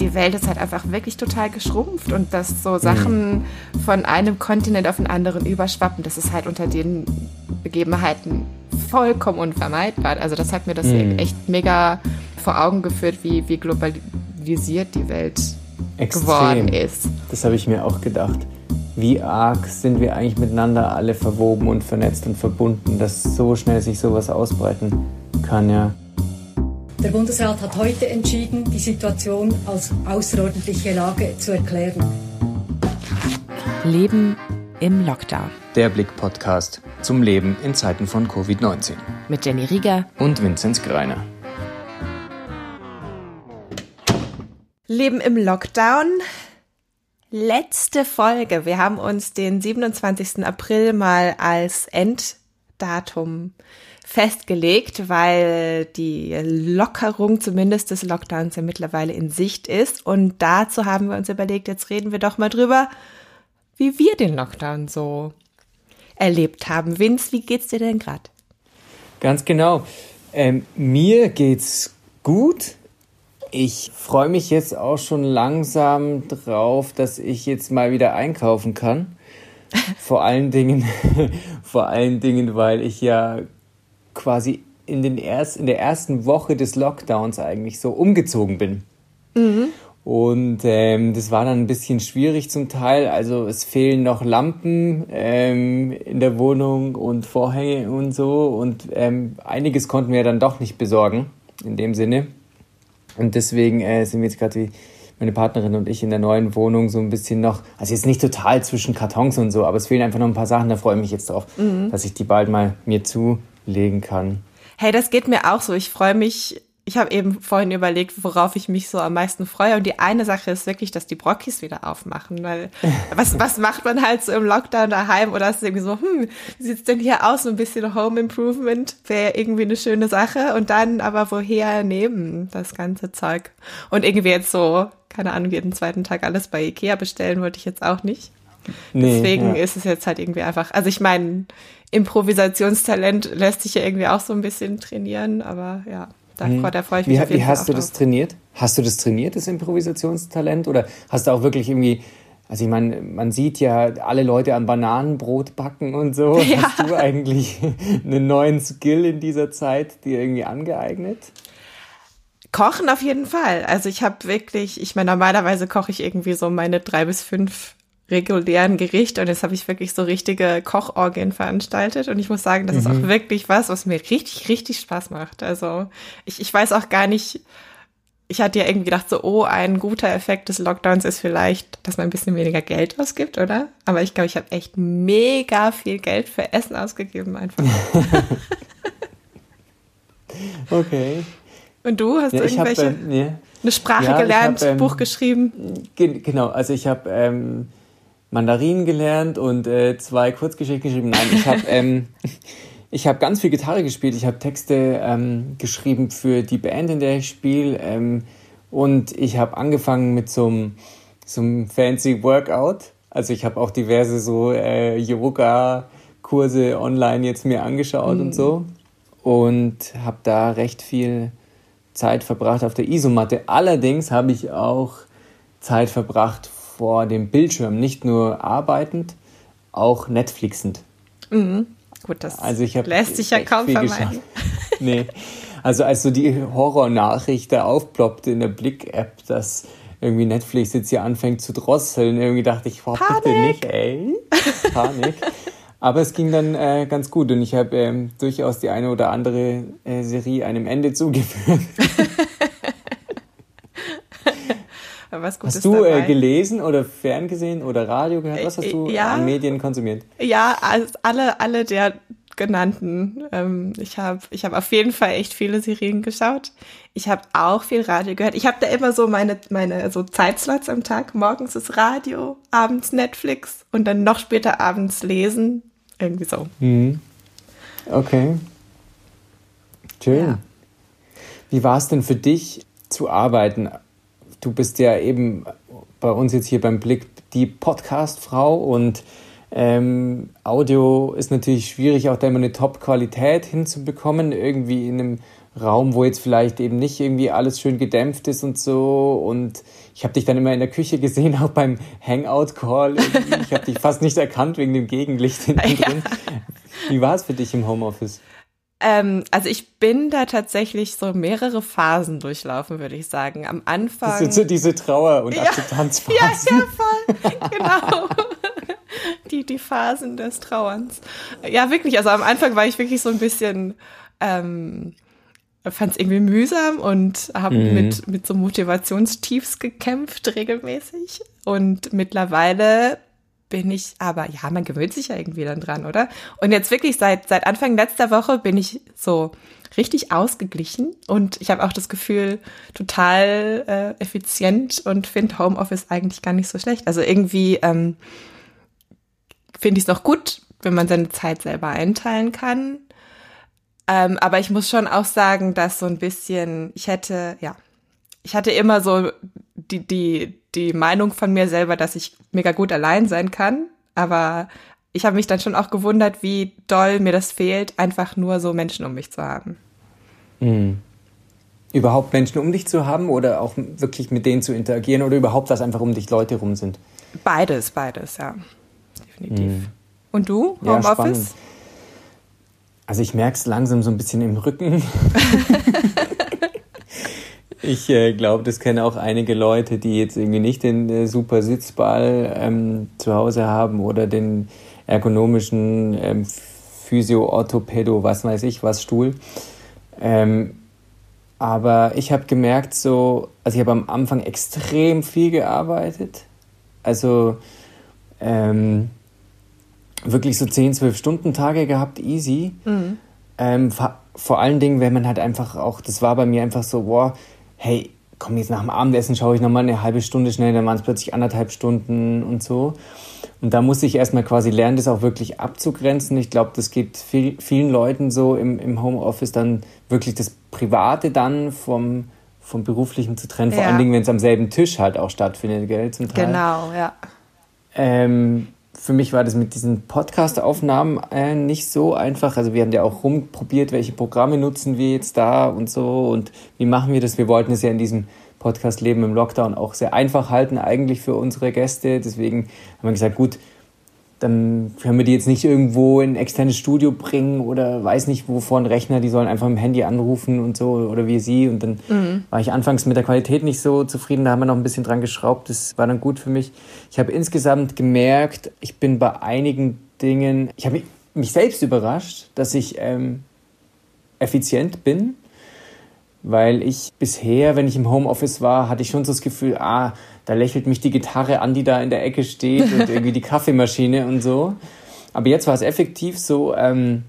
Die Welt ist halt einfach wirklich total geschrumpft und dass so Sachen mhm. von einem Kontinent auf den anderen überschwappen, das ist halt unter den Begebenheiten vollkommen unvermeidbar. Also das hat mir das mhm. echt mega vor Augen geführt, wie, wie globalisiert die Welt Extrem. geworden ist. Das habe ich mir auch gedacht. Wie arg sind wir eigentlich miteinander alle verwoben und vernetzt und verbunden, dass so schnell sich sowas ausbreiten kann, ja. Der Bundesrat hat heute entschieden, die Situation als außerordentliche Lage zu erklären. Leben im Lockdown. Der Blick-Podcast zum Leben in Zeiten von Covid-19. Mit Jenny Rieger und Vinzenz Greiner. Leben im Lockdown. Letzte Folge. Wir haben uns den 27. April mal als Enddatum festgelegt, weil die Lockerung zumindest des Lockdowns ja mittlerweile in Sicht ist. Und dazu haben wir uns überlegt, jetzt reden wir doch mal drüber, wie wir den Lockdown so erlebt haben. Vince, wie geht's dir denn gerade? Ganz genau. Ähm, mir geht's gut. Ich freue mich jetzt auch schon langsam drauf, dass ich jetzt mal wieder einkaufen kann. vor allen Dingen, vor allen Dingen, weil ich ja quasi in, den erst, in der ersten Woche des Lockdowns eigentlich so umgezogen bin. Mhm. Und ähm, das war dann ein bisschen schwierig zum Teil. Also es fehlen noch Lampen ähm, in der Wohnung und Vorhänge und so. Und ähm, einiges konnten wir dann doch nicht besorgen in dem Sinne. Und deswegen äh, sind wir jetzt gerade meine Partnerin und ich in der neuen Wohnung so ein bisschen noch, also jetzt nicht total zwischen Kartons und so, aber es fehlen einfach noch ein paar Sachen. Da freue ich mich jetzt drauf, mhm. dass ich die bald mal mir zu legen kann. Hey, das geht mir auch so. Ich freue mich. Ich habe eben vorhin überlegt, worauf ich mich so am meisten freue. Und die eine Sache ist wirklich, dass die Brockis wieder aufmachen. Weil was, was macht man halt so im Lockdown daheim? Oder ist es irgendwie so, hm, wie sieht's denn hier aus? So ein bisschen Home Improvement wäre irgendwie eine schöne Sache. Und dann aber woher nehmen das ganze Zeug? Und irgendwie jetzt so, keine Ahnung, jeden zweiten Tag alles bei Ikea bestellen wollte ich jetzt auch nicht. Nee, Deswegen ja. ist es jetzt halt irgendwie einfach, also ich meine, Improvisationstalent lässt sich ja irgendwie auch so ein bisschen trainieren, aber ja, da, hm. da freue ich mich Wie, wie hast du das drauf. trainiert? Hast du das trainiert, das Improvisationstalent? Oder hast du auch wirklich irgendwie, also ich meine, man sieht ja alle Leute am Bananenbrot backen und so. Ja. Hast du eigentlich einen neuen Skill in dieser Zeit dir irgendwie angeeignet? Kochen auf jeden Fall. Also ich habe wirklich, ich meine, normalerweise koche ich irgendwie so meine drei bis fünf regulären Gericht und jetzt habe ich wirklich so richtige Kochorgien veranstaltet und ich muss sagen, das mhm. ist auch mhm. wirklich was, was mir richtig, richtig Spaß macht. Also ich, ich weiß auch gar nicht, ich hatte ja irgendwie gedacht, so, oh, ein guter Effekt des Lockdowns ist vielleicht, dass man ein bisschen weniger Geld ausgibt, oder? Aber ich glaube, ich habe echt mega viel Geld für Essen ausgegeben einfach. okay. Und du hast ja, irgendwelche hab, äh, nee. eine Sprache ja, gelernt, hab, ähm, Buch geschrieben? Genau, also ich habe ähm, Mandarin gelernt und äh, zwei Kurzgeschichten geschrieben. Nein, ich habe ähm, ich habe ganz viel Gitarre gespielt. Ich habe Texte ähm, geschrieben für die Band, in der ich spiele. Ähm, und ich habe angefangen mit so einem so einem fancy Workout. Also ich habe auch diverse so äh, Yoga-Kurse online jetzt mir angeschaut mhm. und so. Und habe da recht viel Zeit verbracht auf der Isomatte. Allerdings habe ich auch Zeit verbracht vor dem Bildschirm, nicht nur arbeitend, auch Netflixend. Mhm. Gut, das also lässt sich ja kaum vermeiden. nee. Also als so die Horrornachricht da aufploppte in der Blick-App, dass irgendwie Netflix jetzt hier anfängt zu drosseln, irgendwie dachte ich, wow, bitte nicht, ey. Panik. Aber es ging dann äh, ganz gut und ich habe ähm, durchaus die eine oder andere äh, Serie einem Ende zugeführt. was Gutes Hast du äh, gelesen oder ferngesehen oder Radio gehört? Was hast du ja, an Medien konsumiert? Ja, also alle, alle der genannten. Ähm, ich habe ich hab auf jeden Fall echt viele Serien geschaut. Ich habe auch viel Radio gehört. Ich habe da immer so meine, meine so Zeitslots am Tag. Morgens ist Radio, abends Netflix und dann noch später abends lesen. Irgendwie so. Mhm. Okay. Schön. Ja. Wie war es denn für dich zu arbeiten du bist ja eben bei uns jetzt hier beim Blick die Podcast-Frau und ähm, Audio ist natürlich schwierig, auch da immer eine Top-Qualität hinzubekommen, irgendwie in einem Raum, wo jetzt vielleicht eben nicht irgendwie alles schön gedämpft ist und so. Und ich habe dich dann immer in der Küche gesehen, auch beim Hangout-Call. Ich habe dich fast nicht erkannt wegen dem Gegenlicht hinten drin. Wie war es für dich im Homeoffice? Ähm, also ich bin da tatsächlich so mehrere Phasen durchlaufen, würde ich sagen. Am Anfang. Das sind so diese Trauer- und ja, Akzeptanzphasen. Ja, ja, voll. genau. die, die Phasen des Trauerns. Ja, wirklich. Also am Anfang war ich wirklich so ein bisschen, ähm, fand es irgendwie mühsam und habe mhm. mit, mit so Motivationstiefs gekämpft regelmäßig. Und mittlerweile bin ich, aber ja, man gewöhnt sich ja irgendwie dann dran, oder? Und jetzt wirklich seit, seit Anfang letzter Woche bin ich so richtig ausgeglichen und ich habe auch das Gefühl, total äh, effizient und finde Homeoffice eigentlich gar nicht so schlecht. Also irgendwie ähm, finde ich es noch gut, wenn man seine Zeit selber einteilen kann. Ähm, aber ich muss schon auch sagen, dass so ein bisschen, ich hätte, ja, ich hatte immer so die, die, die Meinung von mir selber, dass ich mega gut allein sein kann. Aber ich habe mich dann schon auch gewundert, wie doll mir das fehlt, einfach nur so Menschen um mich zu haben. Mhm. Überhaupt Menschen um dich zu haben oder auch wirklich mit denen zu interagieren oder überhaupt, dass einfach um dich Leute rum sind? Beides, beides, ja. Definitiv. Mhm. Und du, Homeoffice? Ja, also ich merke es langsam so ein bisschen im Rücken. Ich äh, glaube, das kennen auch einige Leute, die jetzt irgendwie nicht den äh, super Sitzball ähm, zu Hause haben oder den ergonomischen ähm, Physio, Orthopädo, was weiß ich, was Stuhl. Ähm, aber ich habe gemerkt, so, also ich habe am Anfang extrem viel gearbeitet. Also ähm, wirklich so 10, 12 Stunden Tage gehabt, easy. Mhm. Ähm, vor allen Dingen, wenn man halt einfach auch, das war bei mir einfach so, boah, hey, komm, jetzt nach dem Abendessen schaue ich nochmal eine halbe Stunde schnell, dann waren es plötzlich anderthalb Stunden und so. Und da musste ich erstmal quasi lernen, das auch wirklich abzugrenzen. Ich glaube, das geht viel, vielen Leuten so im, im Homeoffice dann wirklich das Private dann vom, vom Beruflichen zu trennen. Vor ja. allen Dingen, wenn es am selben Tisch halt auch stattfindet, gell, zum Teil. Genau, ja. Ähm, für mich war das mit diesen Podcast-Aufnahmen äh, nicht so einfach. Also wir haben ja auch rumprobiert, welche Programme nutzen wir jetzt da und so und wie machen wir das. Wir wollten es ja in diesem Podcast Leben im Lockdown auch sehr einfach halten eigentlich für unsere Gäste. Deswegen haben wir gesagt, gut, dann können wir die jetzt nicht irgendwo in ein externes Studio bringen oder weiß nicht wovon Rechner, die sollen einfach im Handy anrufen und so oder wie sie. Und dann mhm. war ich anfangs mit der Qualität nicht so zufrieden, da haben wir noch ein bisschen dran geschraubt, das war dann gut für mich. Ich habe insgesamt gemerkt, ich bin bei einigen Dingen, ich habe mich selbst überrascht, dass ich ähm, effizient bin, weil ich bisher, wenn ich im Homeoffice war, hatte ich schon so das Gefühl, ah, da lächelt mich die Gitarre an, die da in der Ecke steht und irgendwie die Kaffeemaschine und so. Aber jetzt war es effektiv so, ähm,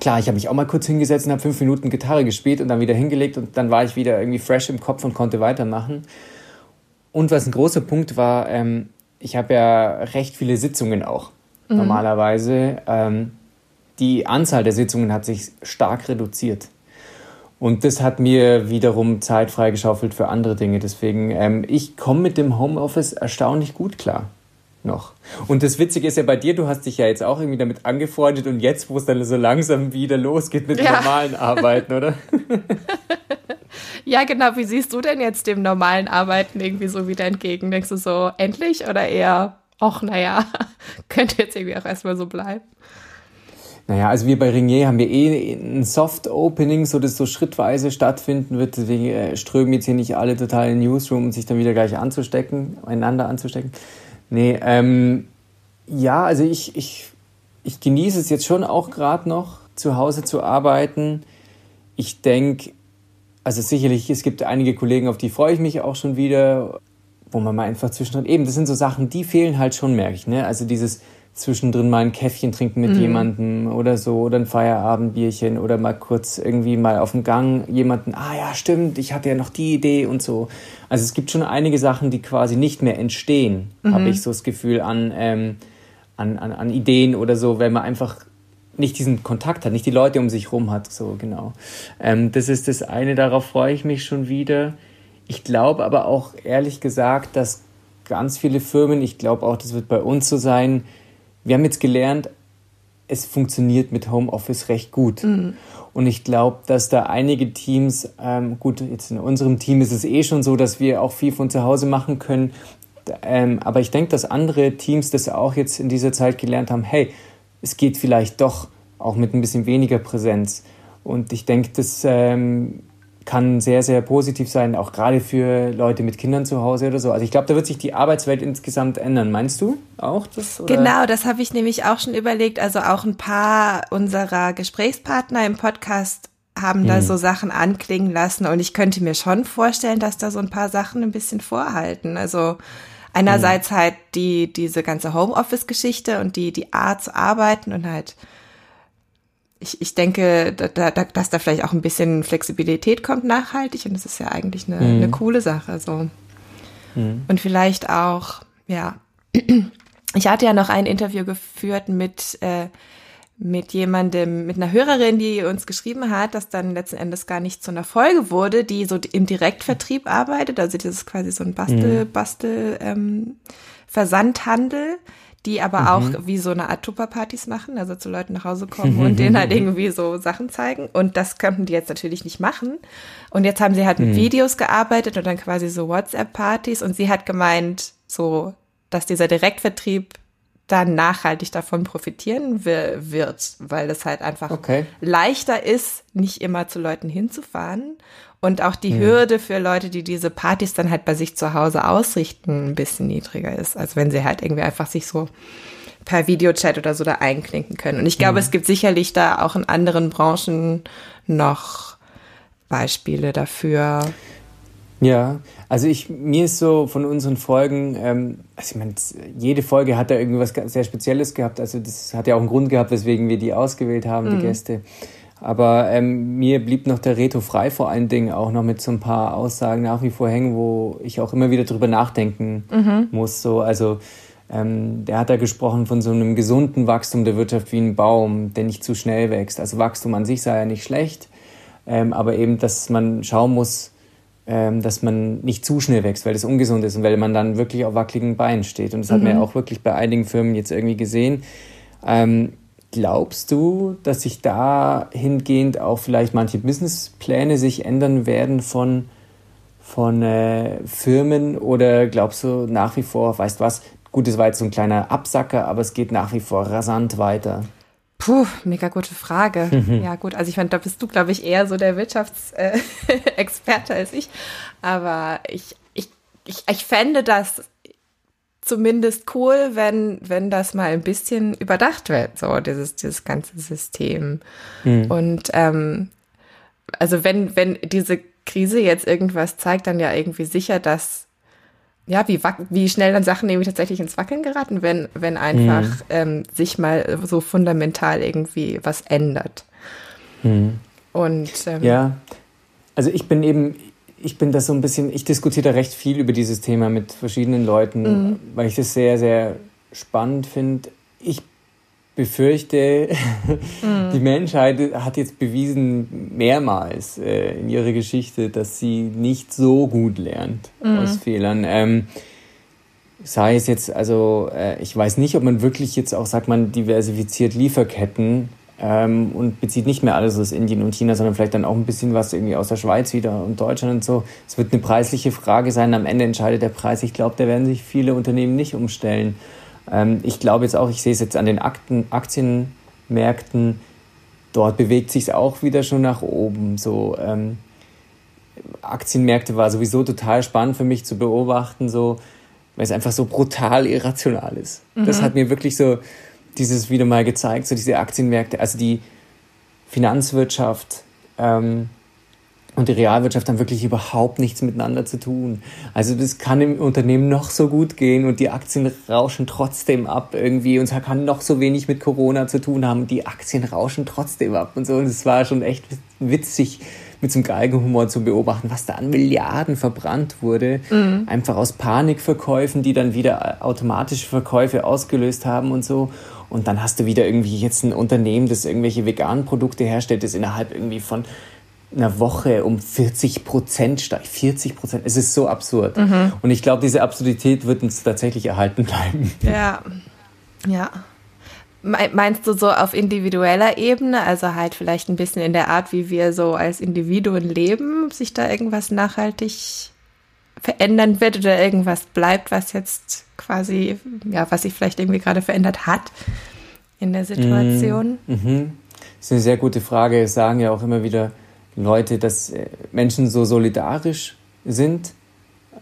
klar, ich habe mich auch mal kurz hingesetzt und habe fünf Minuten Gitarre gespielt und dann wieder hingelegt und dann war ich wieder irgendwie fresh im Kopf und konnte weitermachen. Und was ein großer Punkt war, ähm, ich habe ja recht viele Sitzungen auch mhm. normalerweise. Ähm, die Anzahl der Sitzungen hat sich stark reduziert. Und das hat mir wiederum Zeit freigeschaufelt für andere Dinge. Deswegen, ähm, ich komme mit dem Homeoffice erstaunlich gut klar. Noch. Und das Witzige ist ja bei dir, du hast dich ja jetzt auch irgendwie damit angefreundet und jetzt, wo es dann so langsam wieder losgeht mit ja. normalen Arbeiten, oder? ja, genau. Wie siehst du denn jetzt dem normalen Arbeiten irgendwie so wieder entgegen? Denkst du so, endlich oder eher, ach, naja, könnte jetzt irgendwie auch erstmal so bleiben? Naja, also wir bei Ringier haben wir eh ein Soft-Opening, so dass so schrittweise stattfinden wird. Deswegen äh, strömen jetzt hier nicht alle total in Newsroom, um sich dann wieder gleich anzustecken, einander anzustecken. Nee, ähm, ja, also ich, ich, ich genieße es jetzt schon auch gerade noch, zu Hause zu arbeiten. Ich denke, also sicherlich, es gibt einige Kollegen, auf die freue ich mich auch schon wieder, wo man mal einfach zwischendrin, eben, das sind so Sachen, die fehlen halt schon, merke ich, ne? Also dieses, zwischendrin mal ein Käffchen trinken mit mhm. jemandem oder so oder ein Feierabendbierchen oder mal kurz irgendwie mal auf dem Gang jemanden, ah ja, stimmt, ich hatte ja noch die Idee und so. Also es gibt schon einige Sachen, die quasi nicht mehr entstehen, mhm. habe ich so das Gefühl an, ähm, an, an, an Ideen oder so, wenn man einfach nicht diesen Kontakt hat, nicht die Leute um sich rum hat, so genau. Ähm, das ist das eine, darauf freue ich mich schon wieder. Ich glaube aber auch ehrlich gesagt, dass ganz viele Firmen, ich glaube auch, das wird bei uns so sein, wir haben jetzt gelernt, es funktioniert mit Homeoffice recht gut. Mhm. Und ich glaube, dass da einige Teams, ähm, gut, jetzt in unserem Team ist es eh schon so, dass wir auch viel von zu Hause machen können. Ähm, aber ich denke, dass andere Teams das auch jetzt in dieser Zeit gelernt haben, hey, es geht vielleicht doch auch mit ein bisschen weniger Präsenz. Und ich denke, das ähm, kann sehr, sehr positiv sein, auch gerade für Leute mit Kindern zu Hause oder so. Also ich glaube, da wird sich die Arbeitswelt insgesamt ändern. Meinst du auch das? Oder? Genau, das habe ich nämlich auch schon überlegt. Also auch ein paar unserer Gesprächspartner im Podcast haben hm. da so Sachen anklingen lassen und ich könnte mir schon vorstellen, dass da so ein paar Sachen ein bisschen vorhalten. Also einerseits hm. halt die diese ganze Homeoffice-Geschichte und die die Art zu arbeiten und halt ich, ich denke, da, da, dass da vielleicht auch ein bisschen Flexibilität kommt nachhaltig und das ist ja eigentlich eine, mhm. eine coole Sache. So. Mhm. Und vielleicht auch, ja, ich hatte ja noch ein Interview geführt mit, äh, mit jemandem, mit einer Hörerin, die uns geschrieben hat, dass dann letzten Endes gar nicht zu einer Folge wurde, die so im Direktvertrieb arbeitet. Also das ist quasi so ein Bastel, mhm. Bastel ähm, Versandhandel die aber mhm. auch wie so eine Art Tupperpartys machen, also zu Leuten nach Hause kommen und denen halt irgendwie so Sachen zeigen. Und das könnten die jetzt natürlich nicht machen. Und jetzt haben sie halt mit mhm. Videos gearbeitet und dann quasi so WhatsApp-Partys. Und sie hat gemeint, so, dass dieser Direktvertrieb dann nachhaltig davon profitieren wird, weil es halt einfach okay. leichter ist, nicht immer zu Leuten hinzufahren und auch die hm. Hürde für Leute, die diese Partys dann halt bei sich zu Hause ausrichten, ein bisschen niedriger ist, als wenn sie halt irgendwie einfach sich so per Videochat oder so da einklinken können. Und ich glaube, hm. es gibt sicherlich da auch in anderen Branchen noch Beispiele dafür. Ja, also ich, mir ist so von unseren Folgen, ähm, also ich meine, jede Folge hat da irgendwas sehr Spezielles gehabt. Also das hat ja auch einen Grund gehabt, weswegen wir die ausgewählt haben, mhm. die Gäste. Aber ähm, mir blieb noch der Reto frei vor allen Dingen auch noch mit so ein paar Aussagen nach wie vor hängen, wo ich auch immer wieder drüber nachdenken mhm. muss. So, also ähm, der hat da gesprochen von so einem gesunden Wachstum der Wirtschaft wie ein Baum, der nicht zu schnell wächst. Also Wachstum an sich sei ja nicht schlecht, ähm, aber eben, dass man schauen muss, ähm, dass man nicht zu schnell wächst, weil das ungesund ist und weil man dann wirklich auf wackeligen Beinen steht. Und das mhm. hat man ja auch wirklich bei einigen Firmen jetzt irgendwie gesehen. Ähm, Glaubst du, dass sich dahingehend auch vielleicht manche Businesspläne sich ändern werden von, von äh, Firmen oder glaubst du nach wie vor, weißt was, gut, es war jetzt so ein kleiner Absacker, aber es geht nach wie vor rasant weiter? Puh, mega gute Frage. ja, gut, also ich meine, da bist du, glaube ich, eher so der Wirtschaftsexperte als ich. Aber ich, ich, ich, ich fände das zumindest cool, wenn, wenn das mal ein bisschen überdacht wird, so dieses, dieses ganze System. Mhm. Und ähm, also wenn, wenn diese Krise jetzt irgendwas zeigt, dann ja irgendwie sicher, dass ja, wie, wie schnell dann Sachen nämlich tatsächlich ins Wackeln geraten, wenn, wenn einfach mhm. ähm, sich mal so fundamental irgendwie was ändert. Mhm. Und ähm, ja, also ich bin eben, ich bin das so ein bisschen, ich diskutiere da recht viel über dieses Thema mit verschiedenen Leuten, mhm. weil ich das sehr, sehr spannend finde. Ich befürchte, mhm. die Menschheit hat jetzt bewiesen mehrmals äh, in ihrer Geschichte, dass sie nicht so gut lernt mhm. aus Fehlern. Ähm, sei es jetzt, also äh, ich weiß nicht, ob man wirklich jetzt auch sagt, man diversifiziert Lieferketten ähm, und bezieht nicht mehr alles aus Indien und China, sondern vielleicht dann auch ein bisschen was irgendwie aus der Schweiz wieder und Deutschland und so. Es wird eine preisliche Frage sein. Am Ende entscheidet der Preis. Ich glaube, da werden sich viele Unternehmen nicht umstellen. Ähm, ich glaube jetzt auch, ich sehe es jetzt an den Akten, Aktienmärkten, dort bewegt sich es auch wieder schon nach oben. So ähm, Aktienmärkte war sowieso total spannend für mich zu beobachten, so weil es einfach so brutal irrational ist. Mhm. Das hat mir wirklich so dieses wieder mal gezeigt, so diese Aktienmärkte, also die Finanzwirtschaft ähm, und die Realwirtschaft haben wirklich überhaupt nichts miteinander zu tun. Also das kann im Unternehmen noch so gut gehen und die Aktien rauschen trotzdem ab irgendwie und es kann noch so wenig mit Corona zu tun haben. Die Aktien rauschen trotzdem ab und so. Und es war schon echt witzig mit so einem Geigenhumor zu beobachten, was da an Milliarden verbrannt wurde. Mhm. Einfach aus Panikverkäufen, die dann wieder automatische Verkäufe ausgelöst haben und so. Und dann hast du wieder irgendwie jetzt ein Unternehmen, das irgendwelche veganen Produkte herstellt, das innerhalb irgendwie von einer Woche um 40 Prozent steigt. 40 Prozent. Es ist so absurd. Mhm. Und ich glaube, diese Absurdität wird uns tatsächlich erhalten bleiben. Ja. Ja. Meinst du so auf individueller Ebene, also halt vielleicht ein bisschen in der Art, wie wir so als Individuen leben, sich da irgendwas nachhaltig verändern wird oder irgendwas bleibt, was jetzt quasi, ja, was sich vielleicht irgendwie gerade verändert hat in der Situation? Mhm. Das ist eine sehr gute Frage. Sagen ja auch immer wieder Leute, dass äh, Menschen so solidarisch sind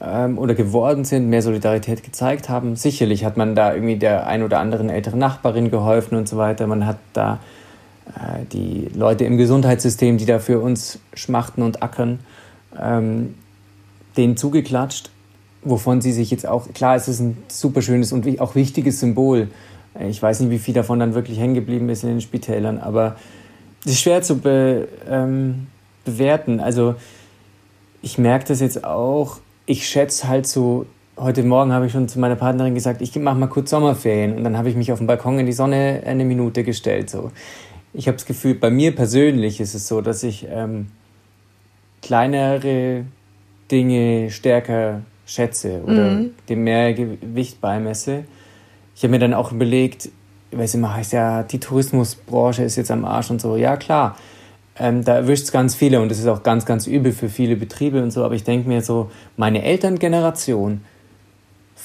ähm, oder geworden sind, mehr Solidarität gezeigt haben. Sicherlich hat man da irgendwie der ein oder anderen älteren Nachbarin geholfen und so weiter. Man hat da äh, die Leute im Gesundheitssystem, die da für uns schmachten und ackern, ähm, denen zugeklatscht, wovon sie sich jetzt auch, klar, es ist ein super schönes und auch wichtiges Symbol. Ich weiß nicht, wie viel davon dann wirklich hängen geblieben ist in den Spitälern, aber es ist schwer zu be, ähm, bewerten. Also ich merke das jetzt auch, ich schätze halt so, heute Morgen habe ich schon zu meiner Partnerin gesagt, ich mache mal kurz Sommerferien und dann habe ich mich auf den Balkon in die Sonne eine Minute gestellt. So. Ich habe das Gefühl, bei mir persönlich ist es so, dass ich ähm, kleinere Dinge stärker schätze oder mhm. dem mehr Gewicht beimesse. Ich habe mir dann auch überlegt, ich weiß immer, heißt ja, die Tourismusbranche ist jetzt am Arsch und so. Ja, klar, ähm, da erwischt es ganz viele und das ist auch ganz, ganz übel für viele Betriebe und so. Aber ich denke mir so, meine Elterngeneration,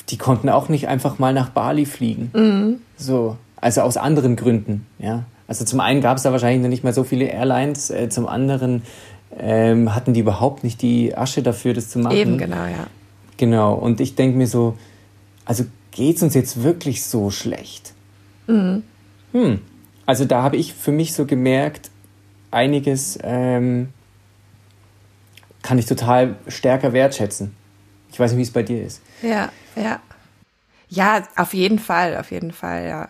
die konnten auch nicht einfach mal nach Bali fliegen. Mhm. So, also aus anderen Gründen, ja. Also zum einen gab es da wahrscheinlich noch nicht mal so viele Airlines, äh, zum anderen ähm, hatten die überhaupt nicht die Asche dafür, das zu machen. Eben, genau, ja. Genau, und ich denke mir so, also geht es uns jetzt wirklich so schlecht? Mhm. Hm. Also da habe ich für mich so gemerkt, einiges ähm, kann ich total stärker wertschätzen. Ich weiß nicht, wie es bei dir ist. Ja, ja. Ja, auf jeden Fall, auf jeden Fall, ja.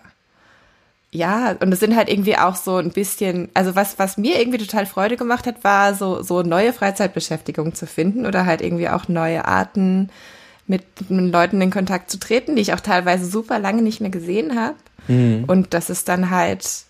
Ja, und es sind halt irgendwie auch so ein bisschen, also was, was mir irgendwie total Freude gemacht hat, war so, so neue Freizeitbeschäftigung zu finden oder halt irgendwie auch neue Arten mit Leuten in Kontakt zu treten, die ich auch teilweise super lange nicht mehr gesehen habe. Mhm. Und das ist dann halt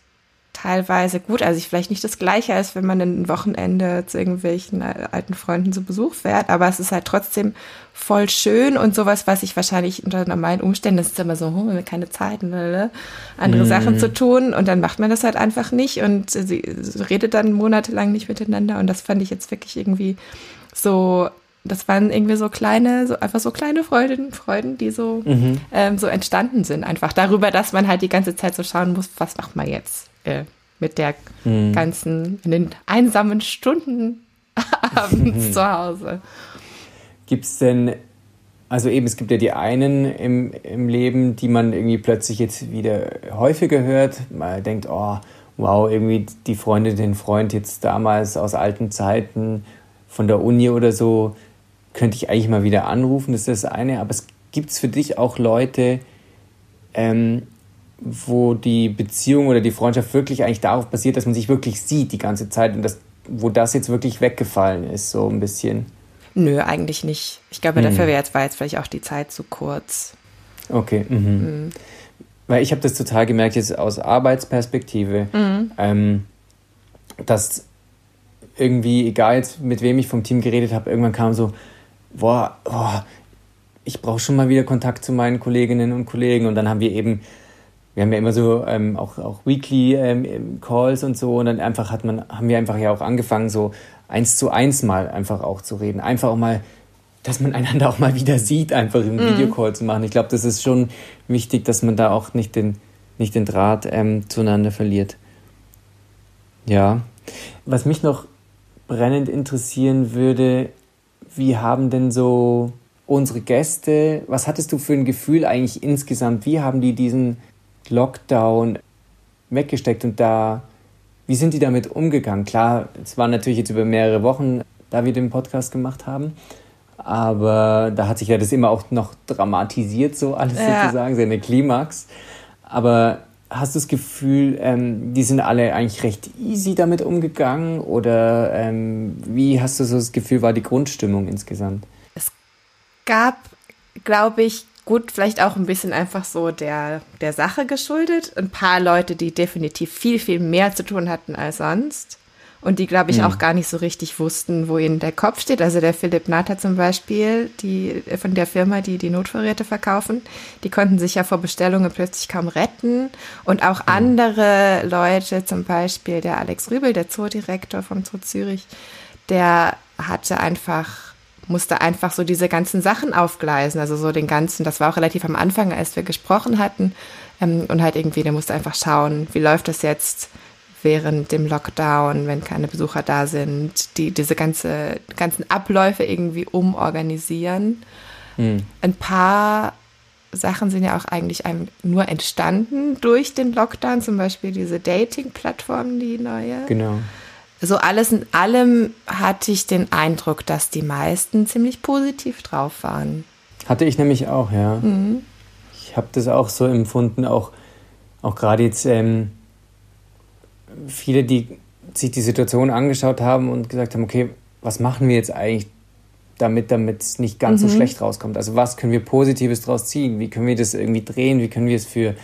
teilweise gut, also ich vielleicht nicht das gleiche als wenn man ein Wochenende zu irgendwelchen alten Freunden zu Besuch fährt, aber es ist halt trotzdem voll schön und sowas, was ich wahrscheinlich unter normalen Umständen, das ist immer so, wir haben keine Zeit, ne, andere mm. Sachen zu tun und dann macht man das halt einfach nicht und sie redet dann monatelang nicht miteinander und das fand ich jetzt wirklich irgendwie so das waren irgendwie so kleine, so einfach so kleine Freuden, Freuden, die so, mhm. ähm, so entstanden sind. Einfach darüber, dass man halt die ganze Zeit so schauen muss, was macht man jetzt? Äh, mit der mhm. ganzen, in den einsamen Stunden abends zu Hause. Gibt es denn, also eben, es gibt ja die einen im, im Leben, die man irgendwie plötzlich jetzt wieder häufiger hört. Man denkt, oh, wow, irgendwie die Freundin, den Freund jetzt damals aus alten Zeiten von der Uni oder so, könnte ich eigentlich mal wieder anrufen. Das ist das eine. Aber es gibt es für dich auch Leute, ähm, wo die Beziehung oder die Freundschaft wirklich eigentlich darauf basiert, dass man sich wirklich sieht die ganze Zeit und das, wo das jetzt wirklich weggefallen ist, so ein bisschen. Nö, eigentlich nicht. Ich glaube, dafür hm. wäre jetzt, war jetzt vielleicht auch die Zeit zu kurz. Okay. Mhm. Mhm. Weil ich habe das total gemerkt jetzt aus Arbeitsperspektive, mhm. ähm, dass irgendwie, egal jetzt mit wem ich vom Team geredet habe, irgendwann kam so, boah, boah ich brauche schon mal wieder Kontakt zu meinen Kolleginnen und Kollegen und dann haben wir eben wir haben ja immer so ähm, auch, auch Weekly ähm, Calls und so und dann einfach hat man, haben wir einfach ja auch angefangen, so eins zu eins mal einfach auch zu reden. Einfach auch mal, dass man einander auch mal wieder sieht, einfach im mhm. Videocall zu machen. Ich glaube, das ist schon wichtig, dass man da auch nicht den, nicht den Draht ähm, zueinander verliert. Ja. Was mich noch brennend interessieren würde, wie haben denn so unsere Gäste, was hattest du für ein Gefühl eigentlich insgesamt? Wie haben die diesen Lockdown weggesteckt und da, wie sind die damit umgegangen? Klar, es war natürlich jetzt über mehrere Wochen, da wir den Podcast gemacht haben, aber da hat sich ja das immer auch noch dramatisiert, so alles ja. sozusagen, seine Klimax. Aber hast du das Gefühl, ähm, die sind alle eigentlich recht easy damit umgegangen oder ähm, wie hast du so das Gefühl, war die Grundstimmung insgesamt? Es gab, glaube ich, Gut, vielleicht auch ein bisschen einfach so der, der Sache geschuldet. Ein paar Leute, die definitiv viel, viel mehr zu tun hatten als sonst. und die, glaube ich, auch gar nicht so richtig wussten, wo ihnen der Kopf steht. Also der Philipp Natter zum Beispiel, die von der Firma, die die Notvorräte verkaufen, die konnten sich ja vor Bestellungen plötzlich kaum retten. Und auch andere Leute, zum Beispiel der Alex Rübel, der Zoodirektor vom Zoo Zürich, der hatte einfach musste einfach so diese ganzen Sachen aufgleisen, also so den ganzen, das war auch relativ am Anfang, als wir gesprochen hatten, ähm, und halt irgendwie, der musste einfach schauen, wie läuft das jetzt während dem Lockdown, wenn keine Besucher da sind, die diese ganze, ganzen Abläufe irgendwie umorganisieren. Mhm. Ein paar Sachen sind ja auch eigentlich nur entstanden durch den Lockdown, zum Beispiel diese Dating-Plattform, die neue. Genau. So alles in allem hatte ich den Eindruck, dass die meisten ziemlich positiv drauf waren. Hatte ich nämlich auch, ja. Mhm. Ich habe das auch so empfunden, auch, auch gerade jetzt ähm, viele, die sich die Situation angeschaut haben und gesagt haben, okay, was machen wir jetzt eigentlich damit, damit es nicht ganz mhm. so schlecht rauskommt? Also was können wir Positives daraus ziehen? Wie können wir das irgendwie drehen? Wie können wir es für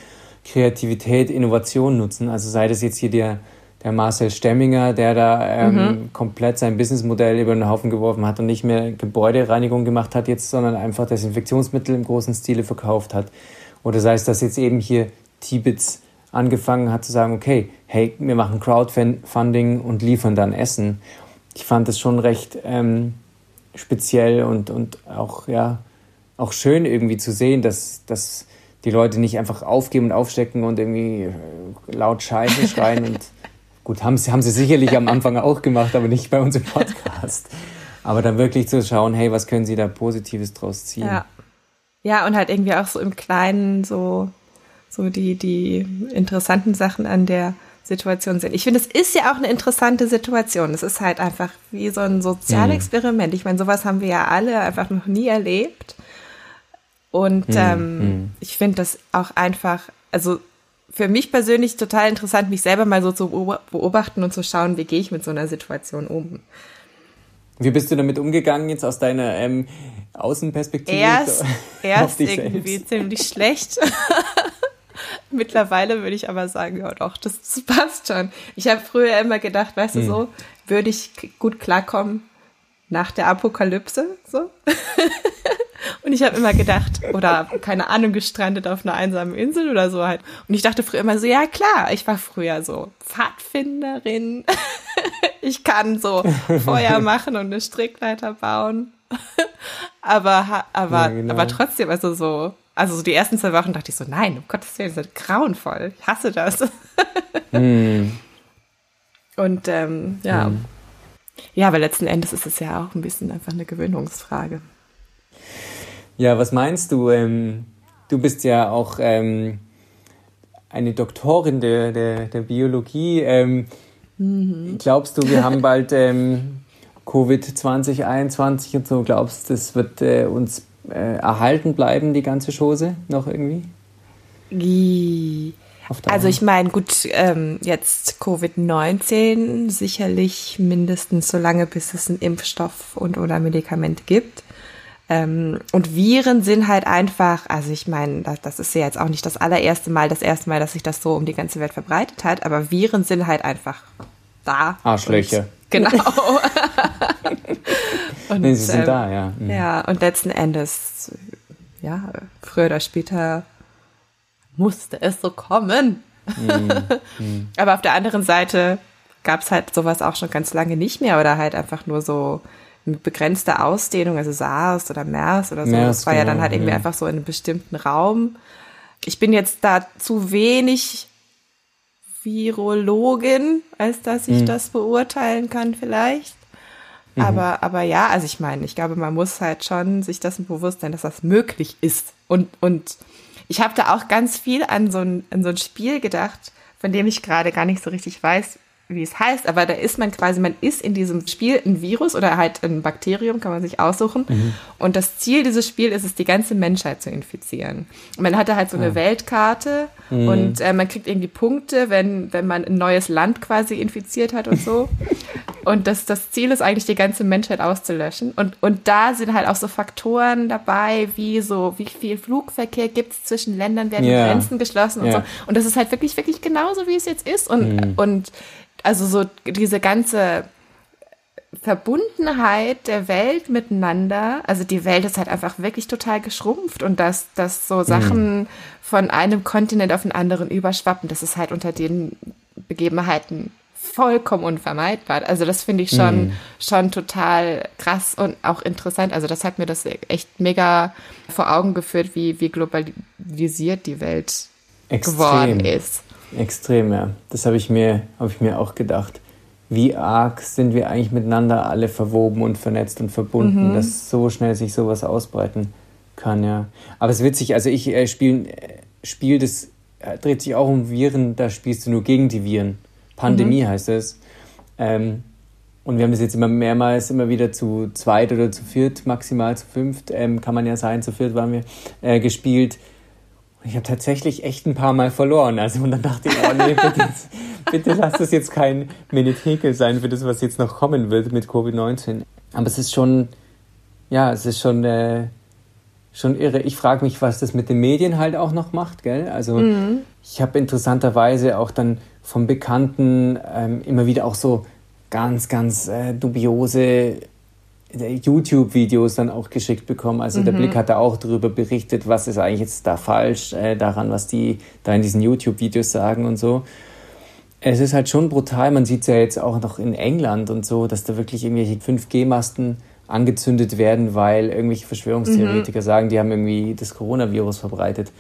Kreativität, Innovation nutzen? Also sei das jetzt hier der der Marcel Stemminger, der da ähm, mhm. komplett sein Businessmodell über den Haufen geworfen hat und nicht mehr Gebäudereinigung gemacht hat jetzt, sondern einfach Desinfektionsmittel im großen Stile verkauft hat. Oder sei es, dass jetzt eben hier Tibets angefangen hat zu sagen, okay, hey, wir machen Crowdfunding und liefern dann Essen. Ich fand das schon recht ähm, speziell und, und auch, ja, auch schön irgendwie zu sehen, dass, dass die Leute nicht einfach aufgeben und aufstecken und irgendwie äh, laut Scheiße schreien und Gut, haben, haben sie sicherlich am Anfang auch gemacht, aber nicht bei uns im Podcast. Aber dann wirklich zu schauen, hey, was können sie da Positives draus ziehen? Ja. Ja, und halt irgendwie auch so im Kleinen so, so die, die interessanten Sachen an der Situation sind. Ich finde, es ist ja auch eine interessante Situation. Es ist halt einfach wie so ein Sozialexperiment. Ich meine, sowas haben wir ja alle einfach noch nie erlebt. Und mhm. ähm, mhm. ich finde das auch einfach, also für mich persönlich total interessant, mich selber mal so zu beobachten und zu schauen, wie gehe ich mit so einer Situation um. Wie bist du damit umgegangen jetzt aus deiner ähm, Außenperspektive? Erst, erst irgendwie selbst? ziemlich schlecht. Mittlerweile würde ich aber sagen, ja doch, das, das passt schon. Ich habe früher immer gedacht, weißt hm. du so, würde ich gut klarkommen nach der Apokalypse, so. Und ich habe immer gedacht, oder keine Ahnung, gestrandet auf einer einsamen Insel oder so halt. Und ich dachte früher immer so, ja klar, ich war früher so Pfadfinderin. ich kann so Feuer machen und eine Strickleiter bauen. aber, aber, ja, genau. aber trotzdem, also so, also so die ersten zwei Wochen dachte ich so, nein, um Gottes Willen, das ist grauenvoll. Ich hasse das. mm. Und ähm, ja. Mm. Ja, aber letzten Endes ist es ja auch ein bisschen einfach eine Gewöhnungsfrage. Ja, was meinst du? Ähm, du bist ja auch ähm, eine Doktorin der, der, der Biologie. Ähm, mhm. Glaubst du, wir haben bald ähm, Covid 2021 und so? Glaubst du, das wird äh, uns äh, erhalten bleiben, die ganze Chose noch irgendwie? Also ich meine, gut, ähm, jetzt Covid-19 sicherlich mindestens so lange, bis es einen Impfstoff und oder Medikamente gibt. Ähm, und Viren sind halt einfach, also ich meine, das, das, ist ja jetzt auch nicht das allererste Mal, das erste Mal, dass sich das so um die ganze Welt verbreitet hat, aber Viren sind halt einfach da. Arschlöcher. Genau. und, nee, sie sind ähm, da, ja. Mhm. Ja, und letzten Endes, ja, früher oder später musste es so kommen. Mhm. Mhm. aber auf der anderen Seite gab es halt sowas auch schon ganz lange nicht mehr oder halt einfach nur so mit begrenzter Ausdehnung, also SARS oder MERS oder so. MERS, das war genau, ja dann halt irgendwie ja. einfach so in einem bestimmten Raum. Ich bin jetzt da zu wenig Virologin, als dass ich hm. das beurteilen kann vielleicht. Mhm. Aber, aber ja, also ich meine, ich glaube, man muss halt schon sich dessen bewusst sein, dass das möglich ist. Und, und ich habe da auch ganz viel an so, ein, an so ein Spiel gedacht, von dem ich gerade gar nicht so richtig weiß, wie es heißt, aber da ist man quasi, man ist in diesem Spiel ein Virus oder halt ein Bakterium, kann man sich aussuchen. Mhm. Und das Ziel dieses Spiels ist es, die ganze Menschheit zu infizieren. Und man hatte halt so eine ah. Weltkarte mhm. und äh, man kriegt irgendwie Punkte, wenn, wenn man ein neues Land quasi infiziert hat und so. und das, das Ziel ist eigentlich, die ganze Menschheit auszulöschen. Und, und da sind halt auch so Faktoren dabei, wie so, wie viel Flugverkehr gibt es zwischen Ländern, werden yeah. Grenzen geschlossen und yeah. so. Und das ist halt wirklich, wirklich genauso, wie es jetzt ist. Und, mhm. und also so diese ganze Verbundenheit der Welt miteinander, also die Welt ist halt einfach wirklich total geschrumpft und dass, dass so Sachen mhm. von einem Kontinent auf den anderen überschwappen, das ist halt unter den Begebenheiten vollkommen unvermeidbar. Also das finde ich schon, mhm. schon total krass und auch interessant. Also das hat mir das echt mega vor Augen geführt, wie, wie globalisiert die Welt Extrem. geworden ist. Extrem, ja. Das habe ich mir, habe ich mir auch gedacht wie arg sind wir eigentlich miteinander alle verwoben und vernetzt und verbunden, mhm. dass so schnell sich sowas ausbreiten kann, ja. Aber es ist witzig, also ich äh, spiele äh, Spiel, das äh, dreht sich auch um Viren, da spielst du nur gegen die Viren. Pandemie mhm. heißt es. Ähm, und wir haben das jetzt immer mehrmals, immer wieder zu zweit oder zu viert, maximal zu fünft, ähm, kann man ja sein, zu viert waren wir, äh, gespielt. Ich habe tatsächlich echt ein paar Mal verloren. Also und dann dachte ich, oh nee, bitte, bitte lass das jetzt kein Menetekel sein für das, was jetzt noch kommen wird mit Covid-19. Aber es ist schon, ja, es ist schon, äh, schon irre. Ich frage mich, was das mit den Medien halt auch noch macht, gell? Also mhm. ich habe interessanterweise auch dann vom Bekannten ähm, immer wieder auch so ganz, ganz äh, dubiose YouTube-Videos dann auch geschickt bekommen. Also mhm. der Blick hat da auch darüber berichtet, was ist eigentlich jetzt da falsch äh, daran, was die da in diesen YouTube-Videos sagen und so. Es ist halt schon brutal. Man sieht es ja jetzt auch noch in England und so, dass da wirklich irgendwelche 5G-Masten angezündet werden, weil irgendwelche Verschwörungstheoretiker mhm. sagen, die haben irgendwie das Coronavirus verbreitet.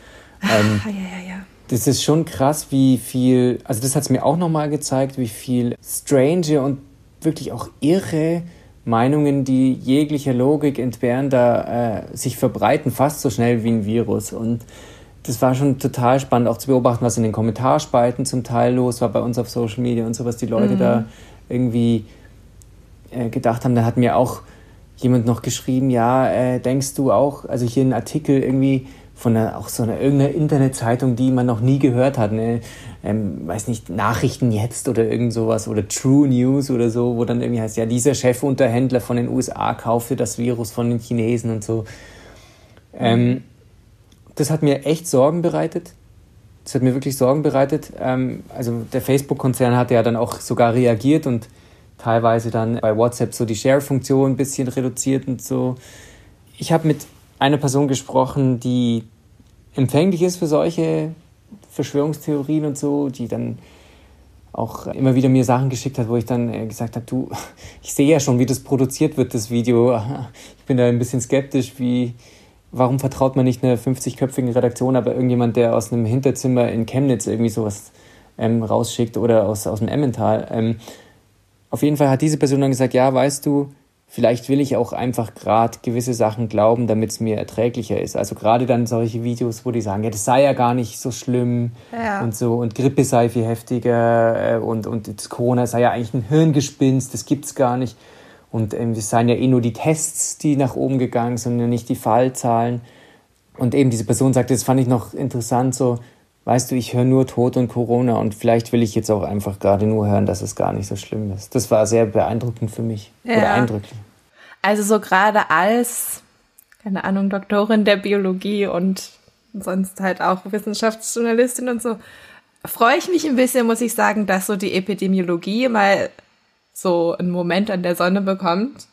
Ähm, ah, ja, ja, ja. Das ist schon krass, wie viel, also das hat es mir auch nochmal gezeigt, wie viel strange und wirklich auch irre Meinungen, die jeglicher Logik entbehren, da äh, sich verbreiten, fast so schnell wie ein Virus. Und das war schon total spannend, auch zu beobachten, was in den Kommentarspalten zum Teil los war bei uns auf Social Media und so, was die Leute mhm. da irgendwie äh, gedacht haben. Da hat mir auch jemand noch geschrieben, ja, äh, denkst du auch, also hier ein Artikel irgendwie von einer, auch so einer irgendeiner Internetzeitung, die man noch nie gehört hat, ne? ähm, weiß nicht, Nachrichten jetzt oder irgend sowas oder True News oder so, wo dann irgendwie heißt, ja, dieser Chefunterhändler von den USA kaufte das Virus von den Chinesen und so. Ähm, das hat mir echt Sorgen bereitet. Das hat mir wirklich Sorgen bereitet. Ähm, also der Facebook-Konzern hatte ja dann auch sogar reagiert und teilweise dann bei WhatsApp so die Share-Funktion ein bisschen reduziert und so. Ich habe mit einer Person gesprochen, die empfänglich ist für solche Verschwörungstheorien und so, die dann auch immer wieder mir Sachen geschickt hat, wo ich dann äh, gesagt habe, du, ich sehe ja schon, wie das produziert wird, das Video. Ich bin da ein bisschen skeptisch, wie, warum vertraut man nicht einer 50-köpfigen Redaktion, aber irgendjemand, der aus einem Hinterzimmer in Chemnitz irgendwie sowas ähm, rausschickt oder aus, aus dem Emmental. Ähm, auf jeden Fall hat diese Person dann gesagt, ja, weißt du, vielleicht will ich auch einfach gerade gewisse Sachen glauben, damit es mir erträglicher ist. Also gerade dann solche Videos, wo die sagen, ja, das sei ja gar nicht so schlimm ja. und so und Grippe sei viel heftiger äh, und, und das Corona sei ja eigentlich ein Hirngespinst, das gibt's gar nicht. Und ähm, das seien ja eh nur die Tests, die nach oben gegangen sind, und nicht die Fallzahlen. Und eben diese Person sagte, das fand ich noch interessant, so, weißt du, ich höre nur Tod und Corona und vielleicht will ich jetzt auch einfach gerade nur hören, dass es gar nicht so schlimm ist. Das war sehr beeindruckend für mich. Ja. Oder eindrücklich. Also so gerade als, keine Ahnung, Doktorin der Biologie und sonst halt auch Wissenschaftsjournalistin und so, freue ich mich ein bisschen, muss ich sagen, dass so die Epidemiologie mal so einen Moment an der Sonne bekommt,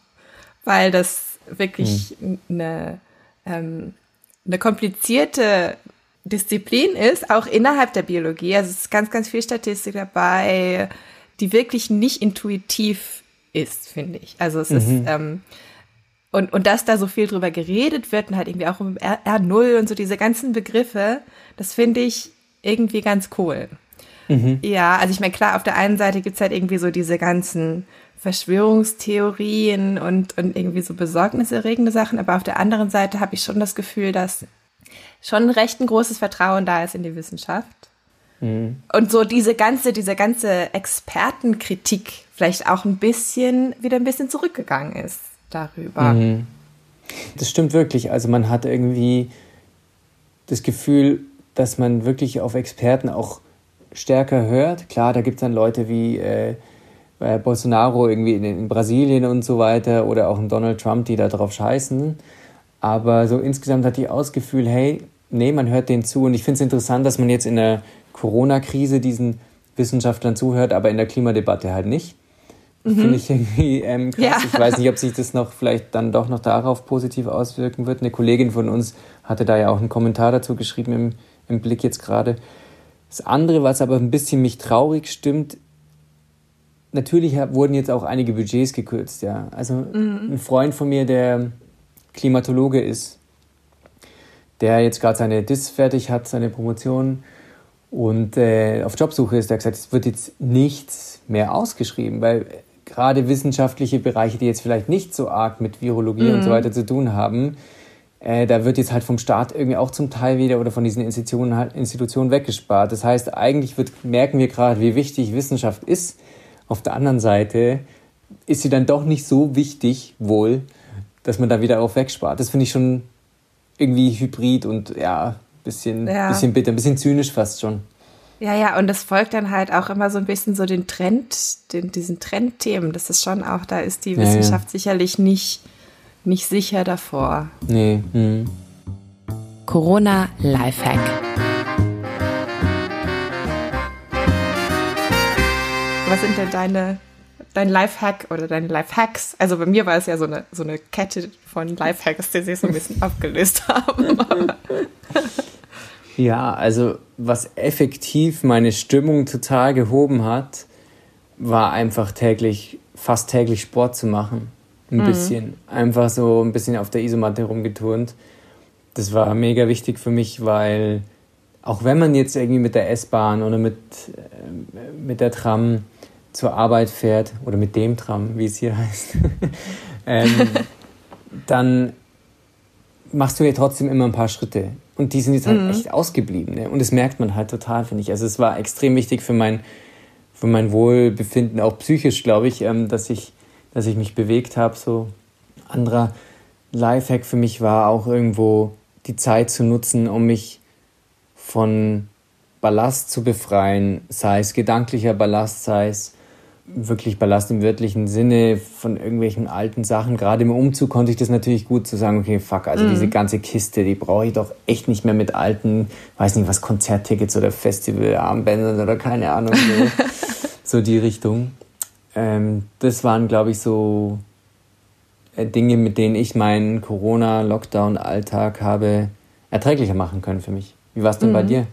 weil das wirklich hm. eine, ähm, eine komplizierte Disziplin ist, auch innerhalb der Biologie. Also es ist ganz, ganz viel Statistik dabei, die wirklich nicht intuitiv ist, finde ich. Also es mhm. ist, ähm, und, und dass da so viel drüber geredet wird und halt irgendwie auch um R R0 und so diese ganzen Begriffe, das finde ich irgendwie ganz cool. Mhm. Ja, also ich meine, klar, auf der einen Seite gibt's halt irgendwie so diese ganzen Verschwörungstheorien und, und irgendwie so besorgniserregende Sachen, aber auf der anderen Seite habe ich schon das Gefühl, dass schon recht ein großes Vertrauen da ist in die Wissenschaft. Mhm. Und so diese ganze, diese ganze Expertenkritik vielleicht auch ein bisschen, wieder ein bisschen zurückgegangen ist darüber. Mhm. Das stimmt wirklich. Also man hat irgendwie das Gefühl, dass man wirklich auf Experten auch stärker hört. Klar, da gibt es dann Leute wie äh, Bolsonaro irgendwie in, in, Brasilien und so weiter oder auch Donald Trump, die da drauf scheißen. Aber so insgesamt hatte ich auch das Gefühl, hey, nee, man hört denen zu. Und ich finde es interessant, dass man jetzt in der Corona-Krise diesen Wissenschaftlern zuhört, aber in der Klimadebatte halt nicht. Mhm. Finde ich irgendwie ähm, krass. Ja. Ich weiß nicht, ob sich das noch vielleicht dann doch noch darauf positiv auswirken wird. Eine Kollegin von uns hatte da ja auch einen Kommentar dazu geschrieben im, im Blick jetzt gerade. Das andere, was aber ein bisschen mich traurig stimmt, natürlich wurden jetzt auch einige Budgets gekürzt, ja. Also mhm. ein Freund von mir, der Klimatologe ist, der jetzt gerade seine Dis fertig hat, seine Promotion und äh, auf Jobsuche ist, der hat gesagt, es wird jetzt nichts mehr ausgeschrieben, weil gerade wissenschaftliche Bereiche, die jetzt vielleicht nicht so arg mit Virologie mhm. und so mhm. weiter zu tun haben, äh, da wird jetzt halt vom Staat irgendwie auch zum Teil wieder oder von diesen Institutionen halt Institutionen weggespart. Das heißt, eigentlich wird, merken wir gerade, wie wichtig Wissenschaft ist. Auf der anderen Seite ist sie dann doch nicht so wichtig wohl, dass man da wieder auch wegspart. Das finde ich schon irgendwie hybrid und ja, bisschen, ja. bisschen bitter, ein bisschen zynisch fast schon. Ja, ja, und das folgt dann halt auch immer so ein bisschen so den Trend, den, diesen Trendthemen. Das ist schon auch, da ist die Wissenschaft ja. sicherlich nicht, nicht sicher davor. Nee. Hm. Corona Lifehack. Was sind denn deine dein Lifehack oder deine Lifehacks. Also bei mir war es ja so eine, so eine Kette von Lifehacks, die sich so ein bisschen abgelöst haben. ja, also was effektiv meine Stimmung total gehoben hat, war einfach täglich, fast täglich Sport zu machen. Ein mhm. bisschen. Einfach so ein bisschen auf der Isomatte rumgeturnt. Das war mega wichtig für mich, weil auch wenn man jetzt irgendwie mit der S-Bahn oder mit, äh, mit der Tram zur Arbeit fährt oder mit dem Tram, wie es hier heißt, ähm, dann machst du ja trotzdem immer ein paar Schritte. Und die sind jetzt halt mhm. echt ausgeblieben. Ne? Und das merkt man halt total, finde ich. Also es war extrem wichtig für mein, für mein Wohlbefinden, auch psychisch, glaube ich, ähm, dass ich, dass ich mich bewegt habe. So anderer Lifehack für mich war auch irgendwo die Zeit zu nutzen, um mich von Ballast zu befreien, sei es gedanklicher Ballast, sei es wirklich Ballast im wörtlichen Sinne von irgendwelchen alten Sachen. Gerade im Umzug konnte ich das natürlich gut zu sagen, okay, fuck, also mhm. diese ganze Kiste, die brauche ich doch echt nicht mehr mit alten, weiß nicht was, Konzerttickets oder Festivalarmbändern oder keine Ahnung, so, so die Richtung. Ähm, das waren, glaube ich, so äh, Dinge, mit denen ich meinen Corona-Lockdown-Alltag habe erträglicher machen können für mich. Wie war es denn mhm. bei dir?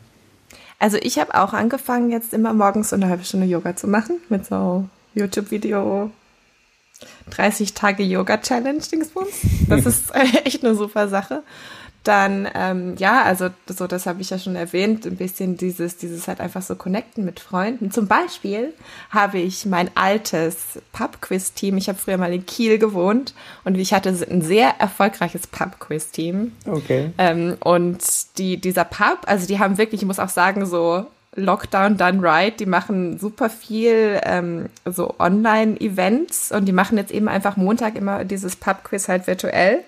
Also ich habe auch angefangen, jetzt immer morgens so eine halbe Stunde Yoga zu machen mit so YouTube-Video 30 Tage Yoga Challenge Dingsbums. Das ist echt eine super Sache. Dann, ähm, ja, also so, das habe ich ja schon erwähnt, ein bisschen dieses, dieses halt einfach so connecten mit Freunden. Zum Beispiel habe ich mein altes Pub-Quiz-Team, ich habe früher mal in Kiel gewohnt und ich hatte ein sehr erfolgreiches Pub-Quiz-Team. Okay. Ähm, und die, dieser Pub, also die haben wirklich, ich muss auch sagen, so Lockdown Done Right, die machen super viel ähm, so Online-Events und die machen jetzt eben einfach Montag immer dieses Pub-Quiz halt virtuell.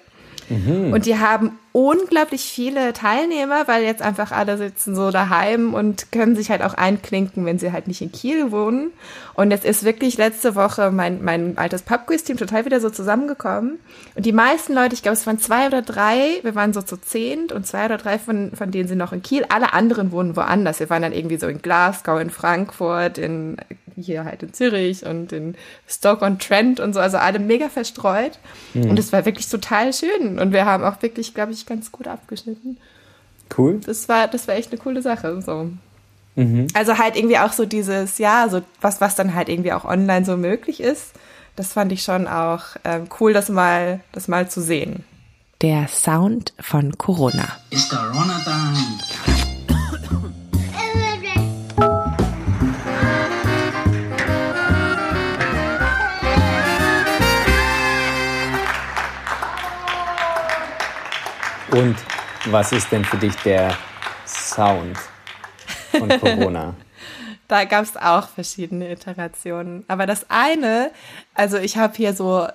Mhm. Und die haben unglaublich viele Teilnehmer, weil jetzt einfach alle sitzen so daheim und können sich halt auch einklinken, wenn sie halt nicht in Kiel wohnen. Und jetzt ist wirklich letzte Woche mein, mein altes Pubquiz-Team total wieder so zusammengekommen. Und die meisten Leute, ich glaube, es waren zwei oder drei, wir waren so zu zehnt und zwei oder drei von, von denen sind noch in Kiel. Alle anderen wohnen woanders. Wir waren dann irgendwie so in Glasgow, in Frankfurt, in hier halt in Zürich und in Stoke-on-Trent und so, also alle mega verstreut. Mhm. Und es war wirklich total schön. Und wir haben auch wirklich, glaube ich, ganz gut abgeschnitten. Cool. Das war, das war echt eine coole Sache. So. Mhm. Also halt irgendwie auch so dieses, ja, so was, was dann halt irgendwie auch online so möglich ist. Das fand ich schon auch ähm, cool, das mal, das mal zu sehen. Der Sound von Corona. Ist Corona time. Und was ist denn für dich der Sound von Corona? da gab es auch verschiedene Iterationen. Aber das eine, also ich habe hier so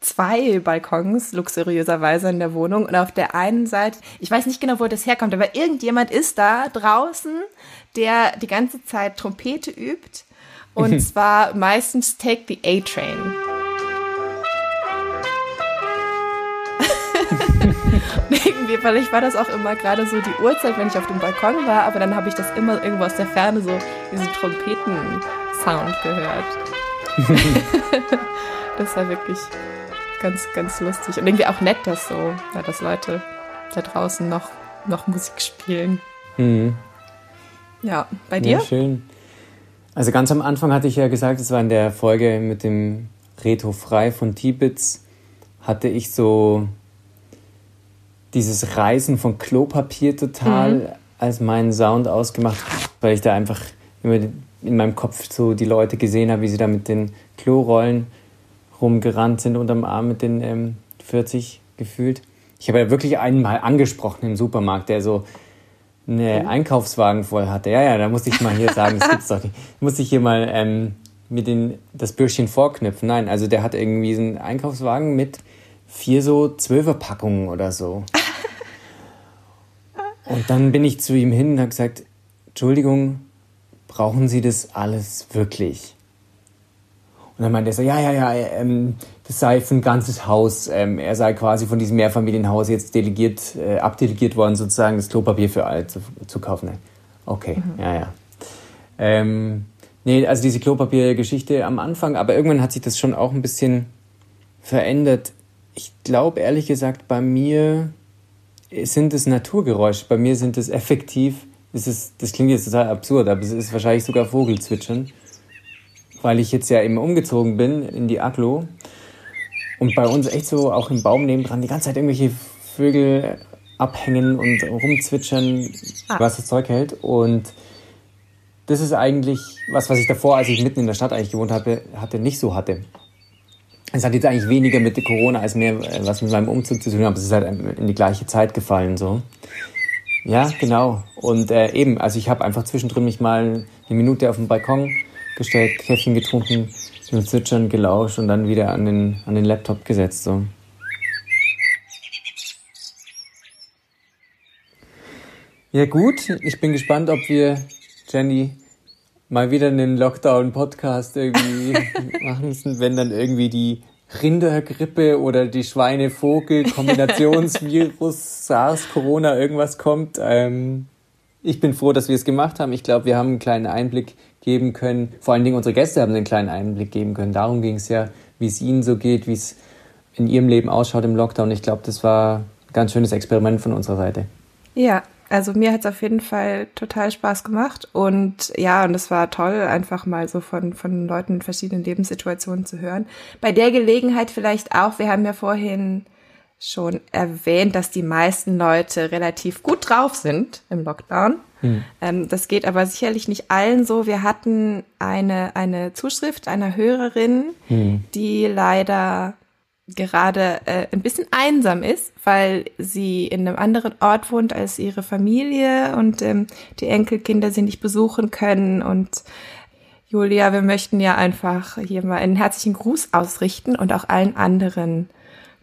zwei Balkons luxuriöserweise in der Wohnung und auf der einen Seite, ich weiß nicht genau, wo das herkommt, aber irgendjemand ist da draußen, der die ganze Zeit Trompete übt und zwar meistens Take the A-Train. weil war das auch immer gerade so die Uhrzeit, wenn ich auf dem Balkon war, aber dann habe ich das immer irgendwo aus der Ferne so diesen Trompeten-Sound gehört. das war wirklich ganz, ganz lustig. Und irgendwie auch nett, dass so, ja, dass Leute da draußen noch, noch Musik spielen. Mhm. Ja, bei dir? Ja, schön. Also ganz am Anfang hatte ich ja gesagt, es war in der Folge mit dem Reto Frei von Tibits, hatte ich so dieses Reißen von Klopapier total mhm. als meinen Sound ausgemacht, weil ich da einfach immer in meinem Kopf so die Leute gesehen habe, wie sie da mit den Klorollen rumgerannt sind unterm Arm mit den ähm, 40 gefühlt. Ich habe ja wirklich einen mal angesprochen im Supermarkt, der so einen mhm. Einkaufswagen voll hatte. Ja, ja, da musste ich mal hier sagen, das gibt's doch nicht. Musste ich hier mal ähm, mit den, das Bürschchen vorknüpfen. Nein, also der hat irgendwie so einen Einkaufswagen mit vier so Zwölferpackungen oder so. Und dann bin ich zu ihm hin und habe gesagt, Entschuldigung, brauchen Sie das alles wirklich? Und dann meinte er so, ja, ja, ja, ähm, das sei für ein ganzes Haus. Ähm, er sei quasi von diesem Mehrfamilienhaus jetzt delegiert, äh, abdelegiert worden, sozusagen das Klopapier für alle zu, zu kaufen. Okay, mhm. ja, ja. Ähm, nee, also diese Klopapiergeschichte am Anfang, aber irgendwann hat sich das schon auch ein bisschen verändert. Ich glaube, ehrlich gesagt, bei mir sind es Naturgeräusche. Bei mir sind es effektiv, es ist, das klingt jetzt total absurd, aber es ist wahrscheinlich sogar Vogelzwitschern weil ich jetzt ja eben umgezogen bin in die Aglo und bei uns echt so auch im Baum nebendran die ganze Zeit irgendwelche Vögel abhängen und rumzwitschern, ah. was das Zeug hält. Und das ist eigentlich was, was ich davor, als ich mitten in der Stadt eigentlich gewohnt hatte, hatte nicht so hatte. Es hat jetzt eigentlich weniger mit Corona als mehr äh, was mit meinem Umzug zu tun, aber es ist halt in die gleiche Zeit gefallen so. Ja, genau. Und äh, eben, also ich habe einfach zwischendrin mich mal eine Minute auf dem Balkon gestellt, Käffchen getrunken, dem Zwitschern gelauscht und dann wieder an den, an den Laptop gesetzt. So. Ja gut, ich bin gespannt, ob wir, Jenny, mal wieder einen Lockdown-Podcast irgendwie machen müssen, wenn dann irgendwie die Rindergrippe oder die Schweine-Vogel-Kombinationsvirus, SARS, Corona, irgendwas kommt. Ähm, ich bin froh, dass wir es gemacht haben. Ich glaube, wir haben einen kleinen Einblick geben können. Vor allen Dingen unsere Gäste haben einen kleinen Einblick geben können. Darum ging es ja, wie es ihnen so geht, wie es in ihrem Leben ausschaut im Lockdown. Ich glaube, das war ein ganz schönes Experiment von unserer Seite. Ja, also mir hat es auf jeden Fall total Spaß gemacht und ja, und es war toll, einfach mal so von, von Leuten in verschiedenen Lebenssituationen zu hören. Bei der Gelegenheit vielleicht auch, wir haben ja vorhin schon erwähnt, dass die meisten Leute relativ gut drauf sind im Lockdown. Hm. Ähm, das geht aber sicherlich nicht allen so. Wir hatten eine, eine Zuschrift einer Hörerin, hm. die leider gerade äh, ein bisschen einsam ist, weil sie in einem anderen Ort wohnt als ihre Familie und ähm, die Enkelkinder sie nicht besuchen können. Und Julia, wir möchten ja einfach hier mal einen herzlichen Gruß ausrichten und auch allen anderen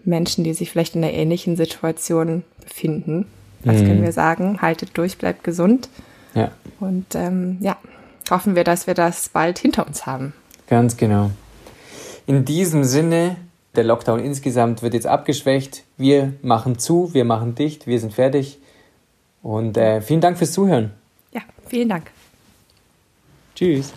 Menschen, die sich vielleicht in einer ähnlichen Situation befinden. Was mhm. können wir sagen? Haltet durch, bleibt gesund. Ja. Und ähm, ja, hoffen wir, dass wir das bald hinter uns haben. Ganz genau. In diesem Sinne, der Lockdown insgesamt wird jetzt abgeschwächt. Wir machen zu, wir machen dicht, wir sind fertig. Und äh, vielen Dank fürs Zuhören. Ja, vielen Dank. Tschüss.